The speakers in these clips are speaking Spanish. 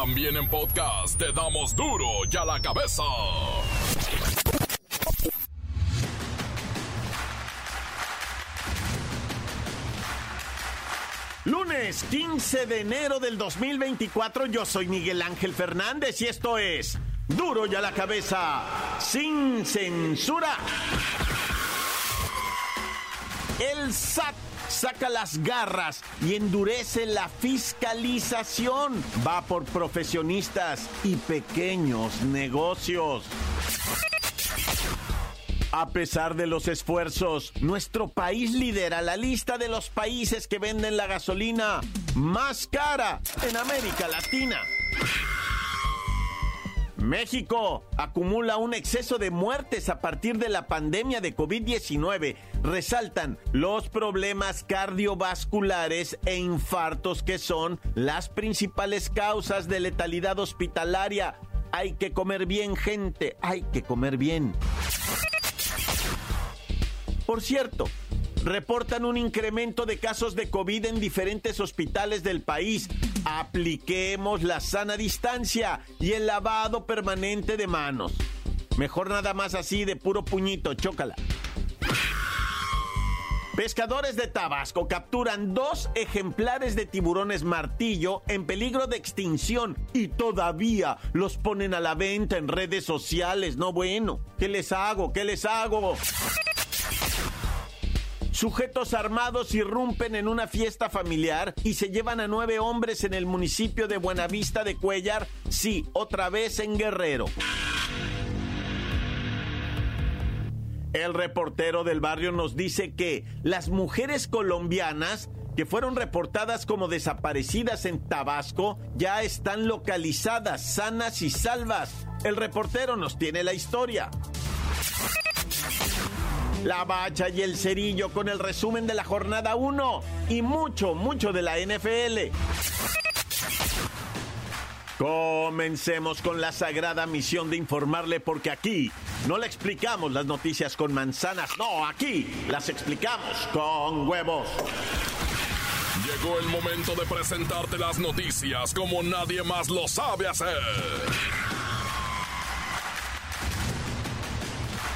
También en podcast te damos duro y a la cabeza. Lunes 15 de enero del 2024, yo soy Miguel Ángel Fernández y esto es Duro y a la cabeza, sin censura. El SAT saca las garras y endurece la fiscalización. Va por profesionistas y pequeños negocios. A pesar de los esfuerzos, nuestro país lidera la lista de los países que venden la gasolina más cara en América Latina. México acumula un exceso de muertes a partir de la pandemia de COVID-19. Resaltan los problemas cardiovasculares e infartos que son las principales causas de letalidad hospitalaria. Hay que comer bien, gente, hay que comer bien. Por cierto, reportan un incremento de casos de COVID en diferentes hospitales del país. Apliquemos la sana distancia y el lavado permanente de manos. Mejor nada más así de puro puñito, chócala. Pescadores de Tabasco capturan dos ejemplares de tiburones martillo en peligro de extinción y todavía los ponen a la venta en redes sociales. No bueno, ¿qué les hago? ¿Qué les hago? Sujetos armados irrumpen en una fiesta familiar y se llevan a nueve hombres en el municipio de Buenavista de Cuellar, sí, otra vez en Guerrero. El reportero del barrio nos dice que las mujeres colombianas que fueron reportadas como desaparecidas en Tabasco ya están localizadas, sanas y salvas. El reportero nos tiene la historia. La bacha y el cerillo con el resumen de la jornada 1 y mucho, mucho de la NFL. Comencemos con la sagrada misión de informarle porque aquí no le explicamos las noticias con manzanas, no, aquí las explicamos con huevos. Llegó el momento de presentarte las noticias como nadie más lo sabe hacer.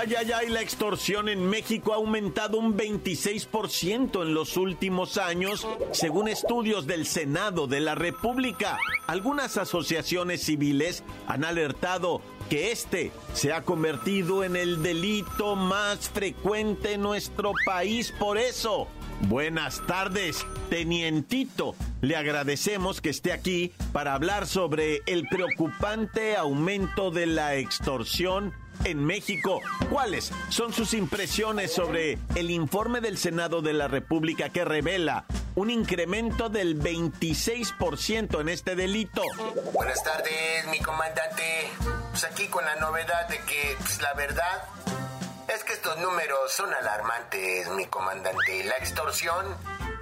Ay, ay, ay, la extorsión en México ha aumentado un 26% en los últimos años, según estudios del Senado de la República. Algunas asociaciones civiles han alertado que este se ha convertido en el delito más frecuente en nuestro país. Por eso, buenas tardes, tenientito. Le agradecemos que esté aquí para hablar sobre el preocupante aumento de la extorsión en México. ¿Cuáles son sus impresiones sobre el informe del Senado de la República que revela un incremento del 26% en este delito? Buenas tardes, mi comandante. Pues aquí con la novedad de que, pues, la verdad, es que estos números son alarmantes, mi comandante. La extorsión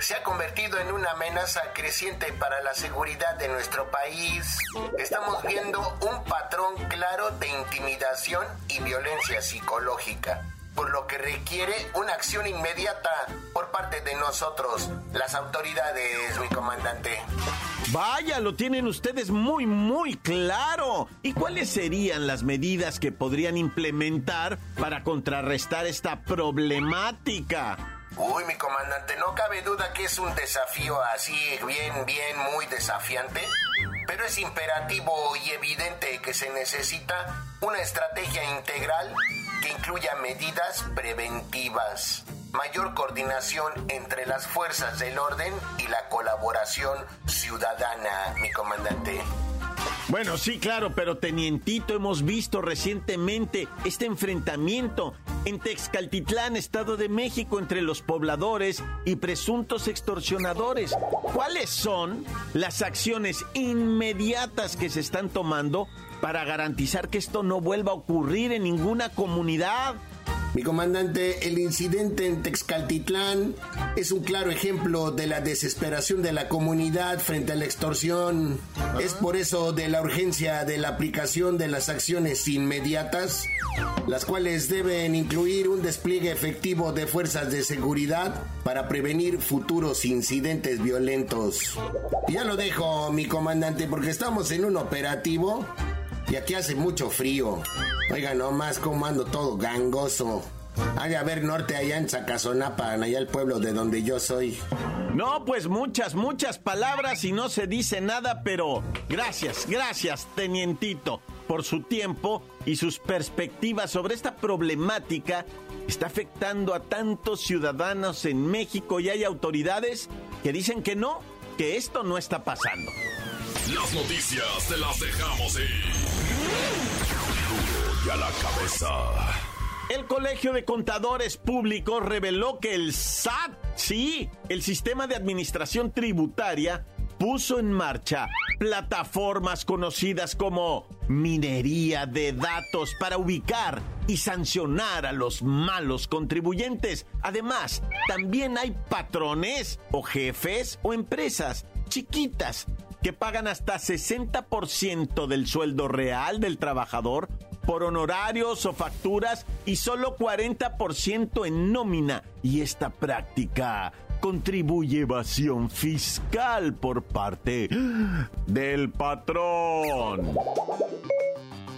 se ha convertido en una amenaza creciente para la seguridad de nuestro país. Estamos viendo un patrón claro de intimidación y violencia psicológica por lo que requiere una acción inmediata por parte de nosotros, las autoridades, mi comandante. Vaya, lo tienen ustedes muy, muy claro. ¿Y cuáles serían las medidas que podrían implementar para contrarrestar esta problemática? Uy, mi comandante, no cabe duda que es un desafío así, bien, bien, muy desafiante. Pero es imperativo y evidente que se necesita una estrategia integral que incluya medidas preventivas, mayor coordinación entre las fuerzas del orden y la colaboración ciudadana, mi comandante. Bueno, sí, claro, pero tenientito, hemos visto recientemente este enfrentamiento en Texcaltitlán, Estado de México, entre los pobladores y presuntos extorsionadores. ¿Cuáles son las acciones inmediatas que se están tomando para garantizar que esto no vuelva a ocurrir en ninguna comunidad? Mi comandante, el incidente en Texcaltitlán es un claro ejemplo de la desesperación de la comunidad frente a la extorsión. Es por eso de la urgencia de la aplicación de las acciones inmediatas, las cuales deben incluir un despliegue efectivo de fuerzas de seguridad para prevenir futuros incidentes violentos. Ya lo dejo, mi comandante, porque estamos en un operativo y aquí hace mucho frío. Oiga, nomás como ando todo gangoso. Hay a ver norte allá en Zacazonapa, allá el pueblo de donde yo soy. No, pues muchas, muchas palabras y no se dice nada, pero gracias, gracias, tenientito, por su tiempo y sus perspectivas sobre esta problemática está afectando a tantos ciudadanos en México y hay autoridades que dicen que no, que esto no está pasando. Las noticias te las dejamos ir a la cabeza. El Colegio de Contadores Públicos reveló que el SAT, sí, el Sistema de Administración Tributaria, puso en marcha plataformas conocidas como minería de datos para ubicar y sancionar a los malos contribuyentes. Además, también hay patrones o jefes o empresas chiquitas que pagan hasta 60% del sueldo real del trabajador por honorarios o facturas y solo 40% en nómina. Y esta práctica contribuye evasión fiscal por parte del patrón.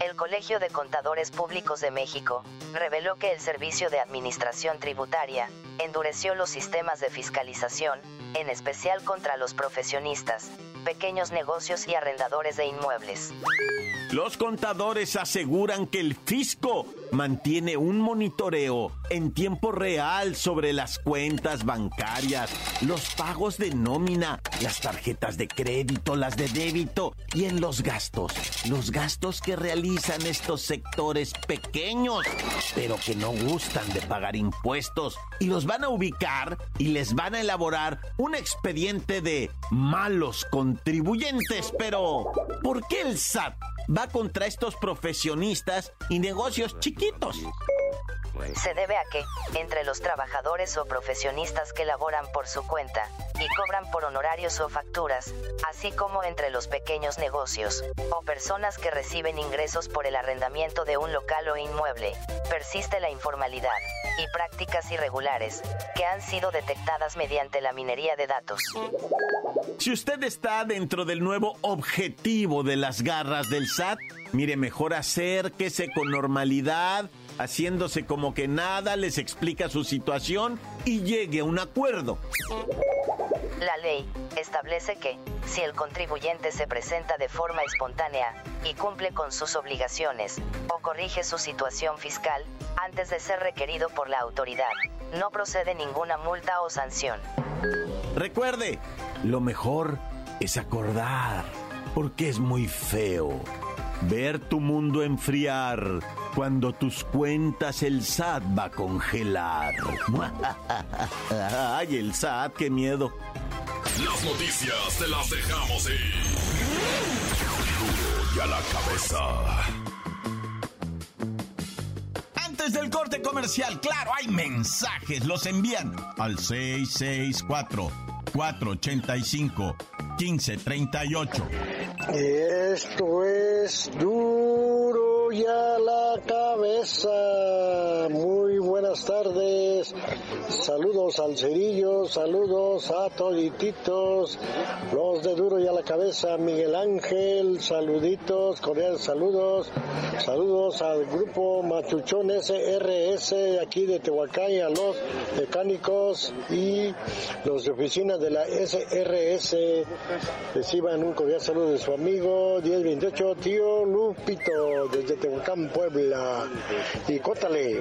El Colegio de Contadores Públicos de México reveló que el Servicio de Administración Tributaria endureció los sistemas de fiscalización, en especial contra los profesionistas, pequeños negocios y arrendadores de inmuebles. Los contadores aseguran que el fisco mantiene un monitoreo en tiempo real sobre las cuentas bancarias, los pagos de nómina, las tarjetas de crédito, las de débito y en los gastos, los gastos que realizan estos sectores pequeños, pero que no gustan de pagar impuestos y los van a ubicar y les van a elaborar un expediente de malos contribuyentes. Pero, ¿por qué el SAT va contra estos profesionistas y negocios chiquitos? Se debe a que, entre los trabajadores o profesionistas que laboran por su cuenta y cobran por honorarios o facturas, así como entre los pequeños negocios o personas que reciben ingresos por el arrendamiento de un local o inmueble, persiste la informalidad y prácticas irregulares que han sido detectadas mediante la minería de datos. Si usted está dentro del nuevo objetivo de las garras del SAT, mire, mejor acérquese con normalidad haciéndose como que nada, les explica su situación y llegue a un acuerdo. La ley establece que, si el contribuyente se presenta de forma espontánea y cumple con sus obligaciones, o corrige su situación fiscal, antes de ser requerido por la autoridad, no procede ninguna multa o sanción. Recuerde, lo mejor es acordar, porque es muy feo ver tu mundo enfriar cuando tus cuentas el SAT va a congelar. Ay, el SAT, qué miedo. Las noticias te las dejamos ir. Duro y a la cabeza. Antes del corte comercial, claro, hay mensajes. Los envían al 664 485 1538. Esto es duro y a la cabeza. Muy buenas tardes. Saludos al cerillo, saludos a todititos. Los de duro y a la cabeza, Miguel Ángel, saluditos, cordiales saludos. Saludos al grupo Machuchón SRS aquí de Tehuacán y a los mecánicos y los de oficina de la SRS. Reciban un cordial saludo de su amigo 1028 tío Lupito desde Tehuacán, Puebla. Y córtale,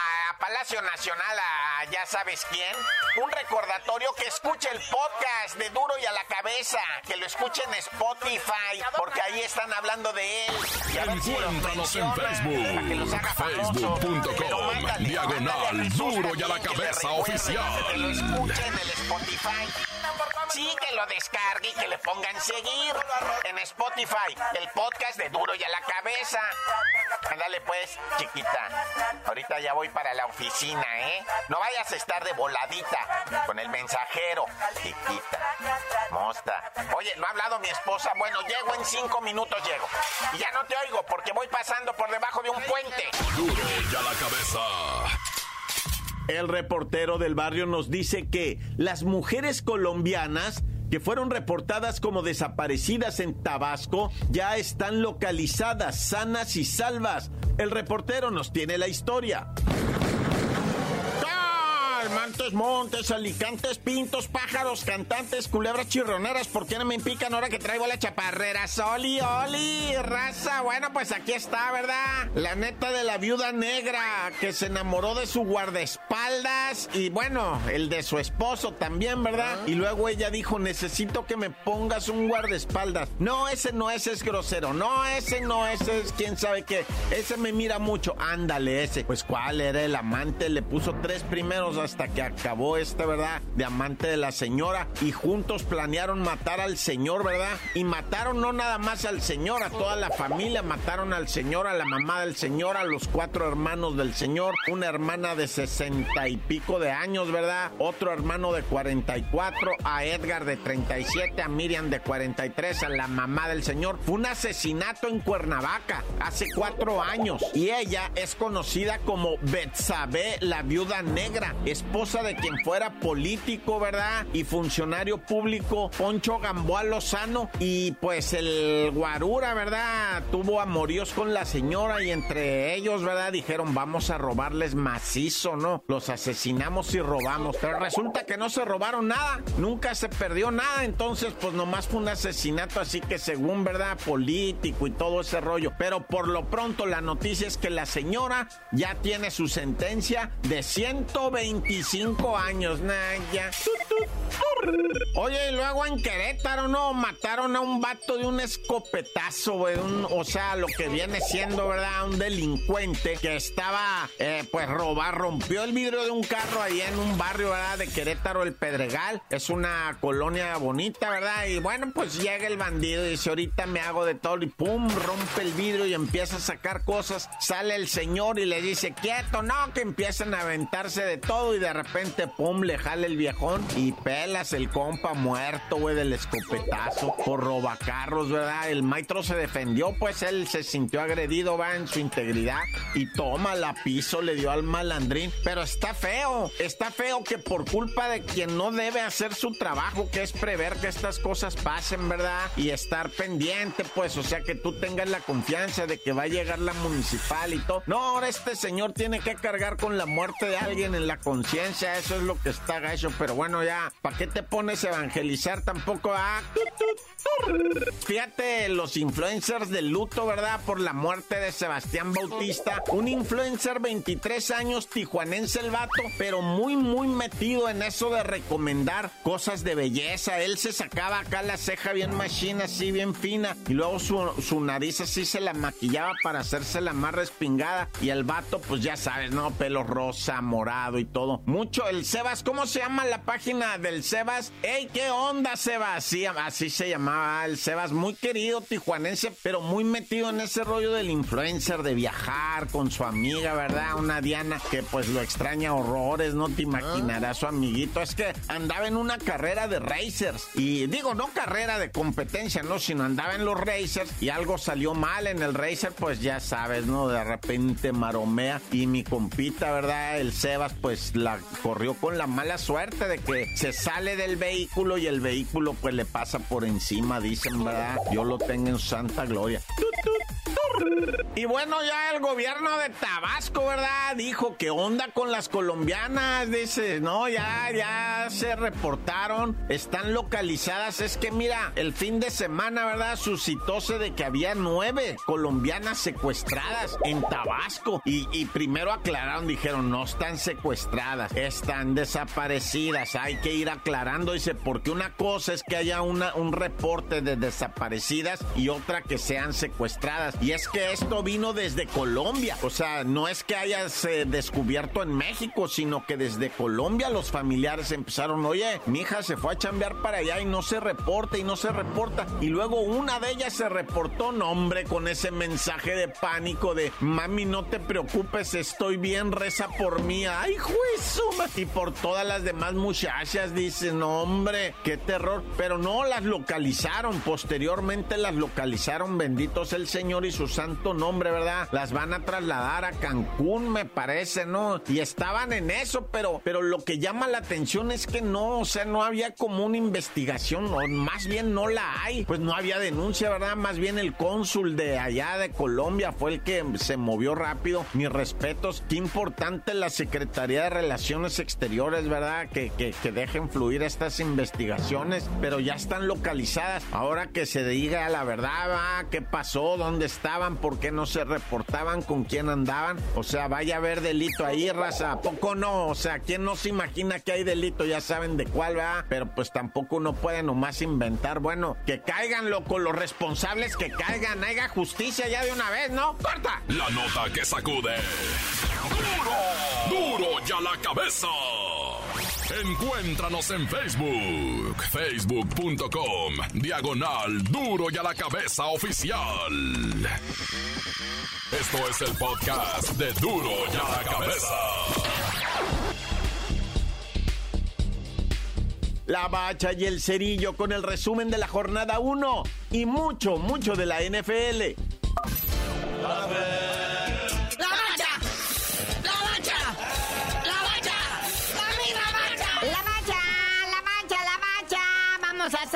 Palacio Nacional a ya sabes quién. Un recordatorio que escuche el podcast de Duro y a la Cabeza, que lo escuche en Spotify, porque ahí están hablando de él. Encuéntranos en Facebook, facebook.com, diagonal Duro y a la Cabeza oficial. Que lo escuche en el Spotify. Sí, que lo descargue y que le pongan seguir en Spotify, el podcast de Duro y a la Cabeza. Ándale pues, chiquita. Ahorita ya voy para la oficina, ¿eh? No vayas a estar de voladita con el mensajero, chiquita. Mosta. Oye, ¿no ha hablado mi esposa? Bueno, llego en cinco minutos, llego. Y ya no te oigo porque voy pasando por debajo de un puente. Duro y a la Cabeza. El reportero del barrio nos dice que las mujeres colombianas que fueron reportadas como desaparecidas en Tabasco ya están localizadas, sanas y salvas. El reportero nos tiene la historia. Montes, montes, alicantes, pintos, pájaros, cantantes, culebras chirroneras. ¿Por qué no me pican ahora que traigo la chaparrera? Oli, oli, raza. Bueno, pues aquí está, ¿verdad? La neta de la viuda negra que se enamoró de su guardaespaldas y bueno, el de su esposo también, ¿verdad? Y luego ella dijo, necesito que me pongas un guardaespaldas. No, ese no es, es grosero. No, ese no, ese es quién sabe qué. Ese me mira mucho. Ándale, ese. Pues cuál era el amante, le puso tres primeros hasta que acabó este, ¿verdad? De amante de la señora y juntos planearon matar al señor, ¿verdad? Y mataron no nada más al señor, a toda la familia, mataron al señor, a la mamá del señor, a los cuatro hermanos del señor, una hermana de sesenta y pico de años, ¿verdad? Otro hermano de 44, a Edgar de 37, a Miriam de 43, a la mamá del señor. Fue un asesinato en Cuernavaca hace cuatro años y ella es conocida como Betsabe, la viuda negra, esposa de quien fuera político, ¿verdad? Y funcionario público, Poncho Gamboa Lozano. Y pues el Guarura, ¿verdad? Tuvo amoríos con la señora y entre ellos, ¿verdad? Dijeron, vamos a robarles macizo, ¿no? Los asesinamos y robamos. Pero resulta que no se robaron nada, nunca se perdió nada. Entonces, pues nomás fue un asesinato así que según, ¿verdad? Político y todo ese rollo. Pero por lo pronto la noticia es que la señora ya tiene su sentencia de 125 años, Naya. Oye, y luego en Querétaro, ¿no? Mataron a un vato de un escopetazo, güey. O sea, lo que viene siendo, ¿verdad? Un delincuente que estaba, eh, pues, robar, rompió el vidrio de un carro ahí en un barrio, ¿verdad? De Querétaro, el Pedregal. Es una colonia bonita, ¿verdad? Y bueno, pues llega el bandido y dice, ahorita me hago de todo. Y pum, rompe el vidrio y empieza a sacar cosas. Sale el señor y le dice, quieto, no, que empiezan a aventarse de todo. Y de repente, pum, le jale el viejón y el compa muerto, güey, del escopetazo por robacarros, ¿verdad? El maestro se defendió, pues él se sintió agredido, va, en su integridad y toma la piso, le dio al malandrín. Pero está feo, está feo que por culpa de quien no debe hacer su trabajo, que es prever que estas cosas pasen, ¿verdad? Y estar pendiente, pues, o sea, que tú tengas la confianza de que va a llegar la municipal y todo. No, ahora este señor tiene que cargar con la muerte de alguien en la conciencia, eso es lo que está gacho, pero bueno, ya, ¿para qué te pones a evangelizar tampoco? Ah, Fíjate, los influencers del luto, ¿verdad? Por la muerte de Sebastián Bautista. Un influencer 23 años, tijuanense el vato, pero muy, muy metido en eso de recomendar cosas de belleza. Él se sacaba acá la ceja bien machina, así bien fina, y luego su, su nariz así se la maquillaba para hacerse la más respingada. Y el vato, pues ya sabes, ¿no? Pelo rosa, morado y todo. Mucho, el Sebas, ¿cómo se llama la página del Sebas? ¡Ey, qué onda, Sebas! Sí, así se llamaba el Sebas, muy querido tijuanense, pero muy metido en ese rollo del influencer, de viajar con su amiga, ¿verdad? Una Diana que pues lo extraña horrores, no te imaginarás su amiguito. Es que andaba en una carrera de racers. Y digo, no carrera de competencia, no, sino andaba en los racers y algo salió mal en el racer, pues ya sabes, ¿no? De repente maromea y mi compita, ¿verdad? El Sebas, pues la corrió con la mala suerte de que se sale del vehículo y el vehículo pues le pasa por encima, dicen, ¿verdad? Yo lo tengo en santa gloria. Y bueno, ya el gobierno de Tabasco, ¿verdad? Dijo que onda con las colombianas. Dice, no, ya, ya se reportaron, están localizadas. Es que mira, el fin de semana, ¿verdad? Suscitóse de que había nueve colombianas secuestradas en Tabasco. Y, primero aclararon, dijeron, no están secuestradas, están desaparecidas. Hay que ir aclarando, dice, porque una cosa es que haya un reporte de desaparecidas y otra que sean secuestradas. Y es que esto vino desde Colombia. O sea, no es que hayas eh, descubierto en México, sino que desde Colombia los familiares empezaron, oye, mi hija se fue a chambear para allá y no se reporta y no se reporta. Y luego una de ellas se reportó, no hombre, con ese mensaje de pánico de, mami, no te preocupes, estoy bien, reza por mí. Ay, juez, y por todas las demás muchachas, dicen, hombre, qué terror. Pero no las localizaron, posteriormente las localizaron, benditos el Señor y su santo nombre, ¿verdad? Las van a trasladar a Cancún, me parece, ¿no? Y estaban en eso, pero, pero lo que llama la atención es que no, o sea, no había como una investigación, o más bien no la hay, pues no había denuncia, ¿verdad? Más bien el cónsul de allá de Colombia fue el que se movió rápido. Mis respetos, qué importante la Secretaría de Relaciones Exteriores, ¿verdad? Que, que, dejen fluir estas investigaciones, pero ya están localizadas. Ahora que se diga la verdad. ¿qué pasó? ¿Dónde ¿Por qué no se reportaban? ¿Con quién andaban? O sea, vaya a haber delito ahí, raza. ¿A poco no? O sea, ¿quién no se imagina que hay delito? Ya saben de cuál, va. Pero pues tampoco uno puede nomás inventar. Bueno, que caigan, loco, los responsables que caigan. Haya justicia ya de una vez, ¿no? ¡Corta! La nota que sacude. ¡Duro! ¡Duro ya la cabeza! Encuéntranos en Facebook, facebook.com, diagonal duro y a la cabeza oficial. Esto es el podcast de duro y a la cabeza. La bacha y el cerillo con el resumen de la jornada 1 y mucho, mucho de la NFL.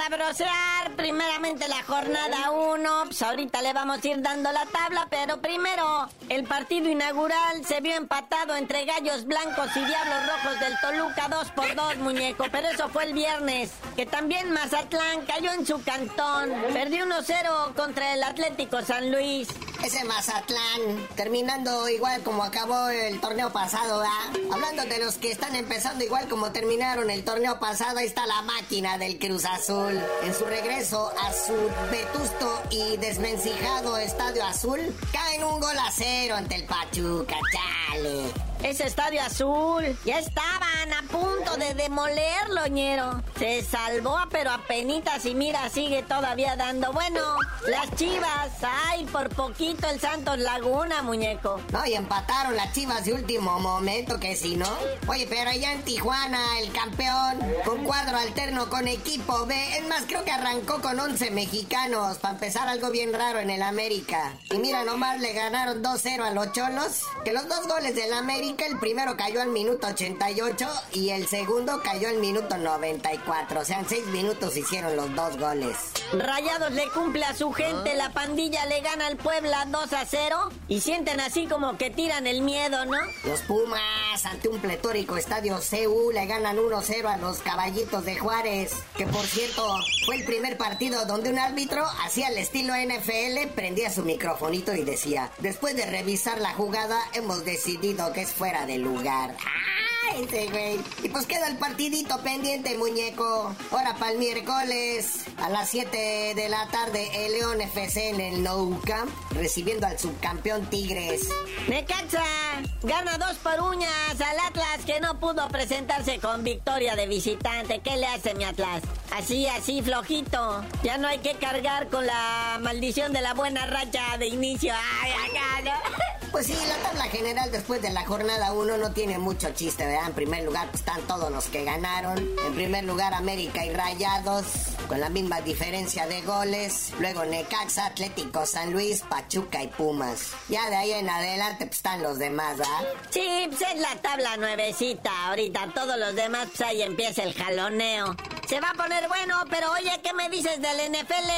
Sabrosear primeramente la jornada 1. Pues ahorita le vamos a ir dando la tabla, pero primero el partido inaugural se vio empatado entre Gallos Blancos y Diablos Rojos del Toluca 2 por 2, muñeco. Pero eso fue el viernes, que también Mazatlán cayó en su cantón. Perdió 1-0 contra el Atlético San Luis. Ese Mazatlán, terminando igual como acabó el torneo pasado, ¿verdad? Hablando de los que están empezando igual como terminaron el torneo pasado, ahí está la máquina del Cruz Azul. En su regreso a su vetusto y desvencijado Estadio Azul, caen un gol a cero ante el Pachuca, chale. Ese estadio azul. Ya estaban a punto de demolerlo, ñero. Se salvó, pero apenitas y mira, sigue todavía dando. Bueno, las chivas. Ay, por poquito el Santos Laguna, muñeco. No, y empataron las chivas de último momento, que si no. Oye, pero allá en Tijuana, el campeón, con cuadro alterno con equipo B. Es más, creo que arrancó con 11 mexicanos. Para empezar, algo bien raro en el América. Y mira, nomás le ganaron 2-0 a los cholos. Que los dos goles del América el primero cayó al minuto 88 y el segundo cayó al minuto 94. O sea, en seis minutos hicieron los dos goles. Rayados le cumple a su gente, la pandilla le gana al Puebla 2 a 0 y sienten así como que tiran el miedo, ¿no? Los Pumas ante un pletórico estadio CU le ganan 1-0 a los Caballitos de Juárez, que por cierto fue el primer partido donde un árbitro hacía el estilo NFL, prendía su microfonito y decía, después de revisar la jugada hemos decidido que es fuera de lugar. ¡Ay, ese güey! Y pues queda el partidito pendiente, muñeco. Ahora para el miércoles, a las 7 de la tarde, el León FC en el Nou Camp, recibiendo al subcampeón Tigres. Necaxa gana dos por uñas al Atlas que no pudo presentarse con victoria de visitante. ¿Qué le hace mi Atlas? Así, así, flojito. Ya no hay que cargar con la maldición de la buena racha de inicio. ¡Ay, acá, ¿no? Pues sí, la tabla general después de la jornada 1 no tiene mucho chiste, ¿verdad? En primer lugar pues, están todos los que ganaron. En primer lugar América y Rayados, con la misma diferencia de goles. Luego Necaxa, Atlético San Luis, Pachuca y Pumas. Ya de ahí en adelante pues, están los demás, ¿verdad? Sí, pues es la tabla nuevecita. Ahorita todos los demás, pues ahí empieza el jaloneo. Se va a poner bueno, pero oye, ¿qué me dices del NFL?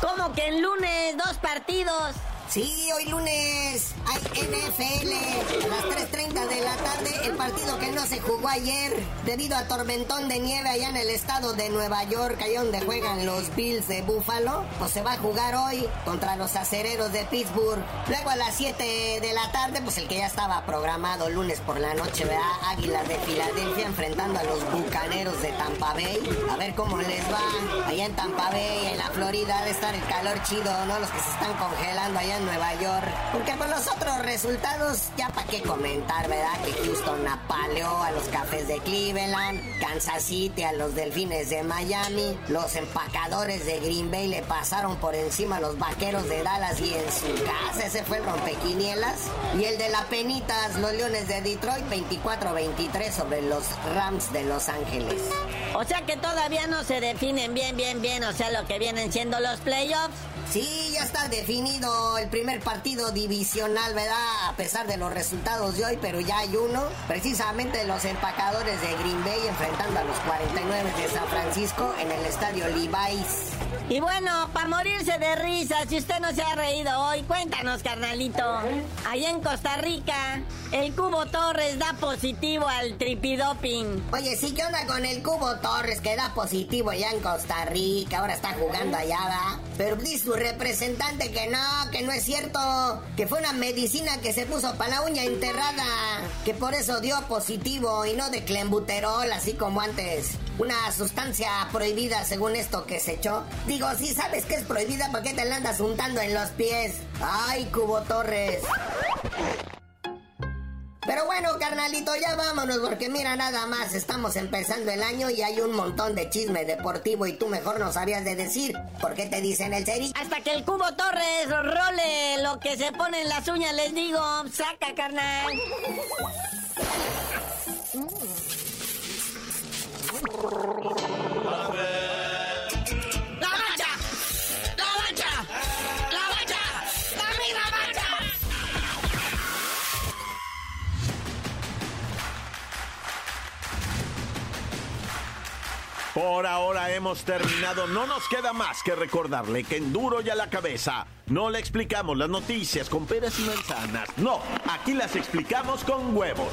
¿Cómo que en lunes dos partidos? Sí, hoy lunes hay NFL. A las 3.30 de la tarde, el partido que no se jugó ayer debido a tormentón de nieve allá en el estado de Nueva York, allá donde juegan los Bills de Buffalo, pues se va a jugar hoy contra los acereros de Pittsburgh. Luego a las 7 de la tarde, pues el que ya estaba programado lunes por la noche, ¿verdad? Águilas de Filadelfia enfrentando a los Bucaneros de Tampa Bay. A ver cómo les va allá en Tampa Bay, en la Florida, de estar el calor chido, ¿no? Los que se están congelando allá en Nueva York. Porque por los otros resultados, ya para qué comentar, ¿verdad? Que Houston apaleó a los Cafés de Cleveland, Kansas City a los Delfines de Miami, los empacadores de Green Bay le pasaron por encima a los Vaqueros de Dallas y en su casa, ese fue el rompequinielas. Y el de la Penitas, los Leones de Detroit, 24-23 sobre los Rams de Los Ángeles. O sea que todavía no se definen bien, bien, bien, o sea, lo que vienen siendo los playoffs. Sí, ya está definido el primer partido divisional, ¿verdad? A pesar de los resultados de hoy, pero ya hay uno. Precisamente los empacadores de Green Bay enfrentando a los 49 de San Francisco en el estadio Levi's. Y bueno, para morirse de risa, si usted no se ha reído hoy, cuéntanos, carnalito. Allá en Costa Rica, el Cubo Torres da positivo al tripidoping. Oye, sí, ¿qué onda con el Cubo Torres que da positivo allá en Costa Rica? Ahora está jugando allá, ¿verdad? Pero dice su representante que no, que no es cierto, que fue una medicina que se puso para la uña enterrada, que por eso dio positivo y no de clembuterol, así como antes. Una sustancia prohibida según esto que se echó. Digo, si sabes que es prohibida, ¿por qué te la andas untando en los pies? Ay, Cubo Torres. Pero bueno, carnalito, ya vámonos, porque mira, nada más, estamos empezando el año y hay un montón de chisme deportivo y tú mejor no sabías de decir. ¿Por qué te dicen el seri? Hasta que el Cubo Torres role lo que se pone en las uñas, les digo, saca, carnal. Por ahora hemos terminado. No nos queda más que recordarle que en duro y a la cabeza no le explicamos las noticias con peras y manzanas. No, aquí las explicamos con huevos.